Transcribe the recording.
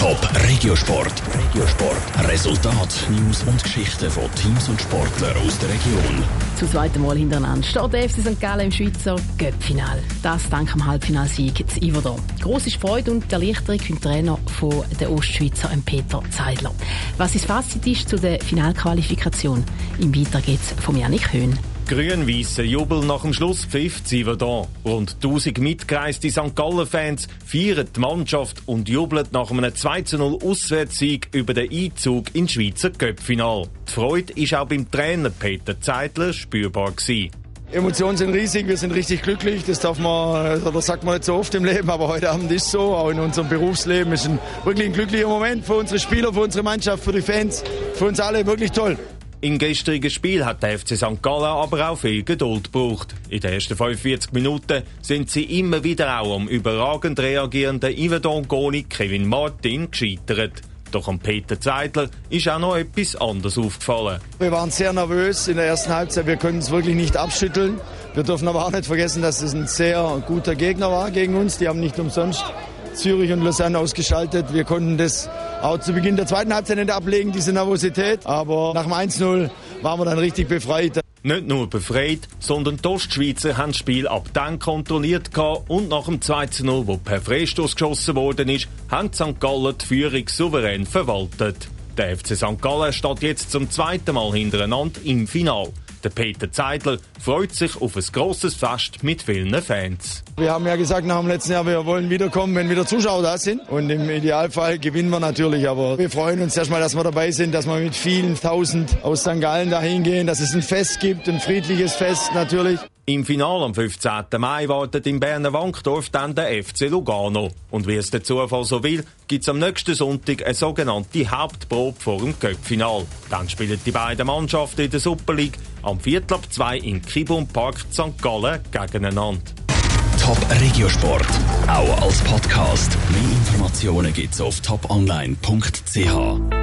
Top Regiosport. Regiosport. Resultat, News und Geschichten von Teams und Sportlern aus der Region. Zum zweiten Mal hintereinander steht FC St. Gallen im Schweizer Göppfinal. Das dank dem Halbfinalsieg zu Iverdon. Grosse Freude und Erleichterung für den Trainer von der Ostschweizer Peter Zeidler. Was das Fazit ist zu der Finalqualifikation? Im Weiter geht's von Janik Höhn. Grün-weißer Jubel nach dem Schlusspfiff Ziverdon. Rund 1000 mitgereiste St. Gallen-Fans feiern die Mannschaft und jubeln nach einem 2-0 Auswärtssieg über den Einzug ins Schweizer Köpfinal. Die Freude war auch beim Trainer Peter Zeitler spürbar. Gewesen. Emotionen sind riesig, wir sind richtig glücklich. Das darf man, oder sagt man nicht so oft im Leben, aber heute Abend ist so. Auch in unserem Berufsleben ist ein wirklich ein glücklicher Moment für unsere Spieler, für unsere Mannschaft, für die Fans, für uns alle wirklich toll. Im gestrigen Spiel hat der FC St. Gallen aber auch viel Geduld gebraucht. In den ersten 45 Minuten sind sie immer wieder auch am überragend reagierenden Yvedon Goni Kevin Martin gescheitert. Doch am Peter Zeidler ist auch noch etwas anderes aufgefallen. Wir waren sehr nervös in der ersten Halbzeit. Wir können es wirklich nicht abschütteln. Wir dürfen aber auch nicht vergessen, dass es ein sehr guter Gegner war gegen uns. Die haben nicht umsonst Zürich und Lausanne ausgeschaltet. Wir konnten das auch zu Beginn der zweiten Halbzeit nicht ablegen, diese Nervosität. Aber nach dem 1-0 waren wir dann richtig befreit. Nicht nur befreit, sondern die Ostschweizer haben das Spiel ab dann kontrolliert und nach dem 2-0, wo per Freistoß geschossen worden ist, haben St. Gallen die Führung souverän verwaltet. Der FC St. Gallen steht jetzt zum zweiten Mal hintereinander im Finale. Der Peter Zeidler freut sich auf ein grosses Fest mit vielen Fans. Wir haben ja gesagt nach dem letzten Jahr, wir wollen wiederkommen, wenn wieder Zuschauer da sind. Und im Idealfall gewinnen wir natürlich. Aber wir freuen uns erstmal, dass wir dabei sind, dass wir mit vielen Tausend aus St. Gallen dahin gehen, dass es ein Fest gibt, ein friedliches Fest natürlich. Im Finale am 15. Mai wartet im Berner Wankdorf dann der FC Lugano. Und wie es der Zufall so will, gibt es am nächsten Sonntag eine sogenannte Hauptprobe vor dem Cup-Final. Dann spielen die beiden Mannschaften in der Super League am Viertel ab 2 im Kibum Park St. Gallen gegeneinander. Top Regiosport, auch als Podcast. Mehr Informationen gibt's auf toponline.ch.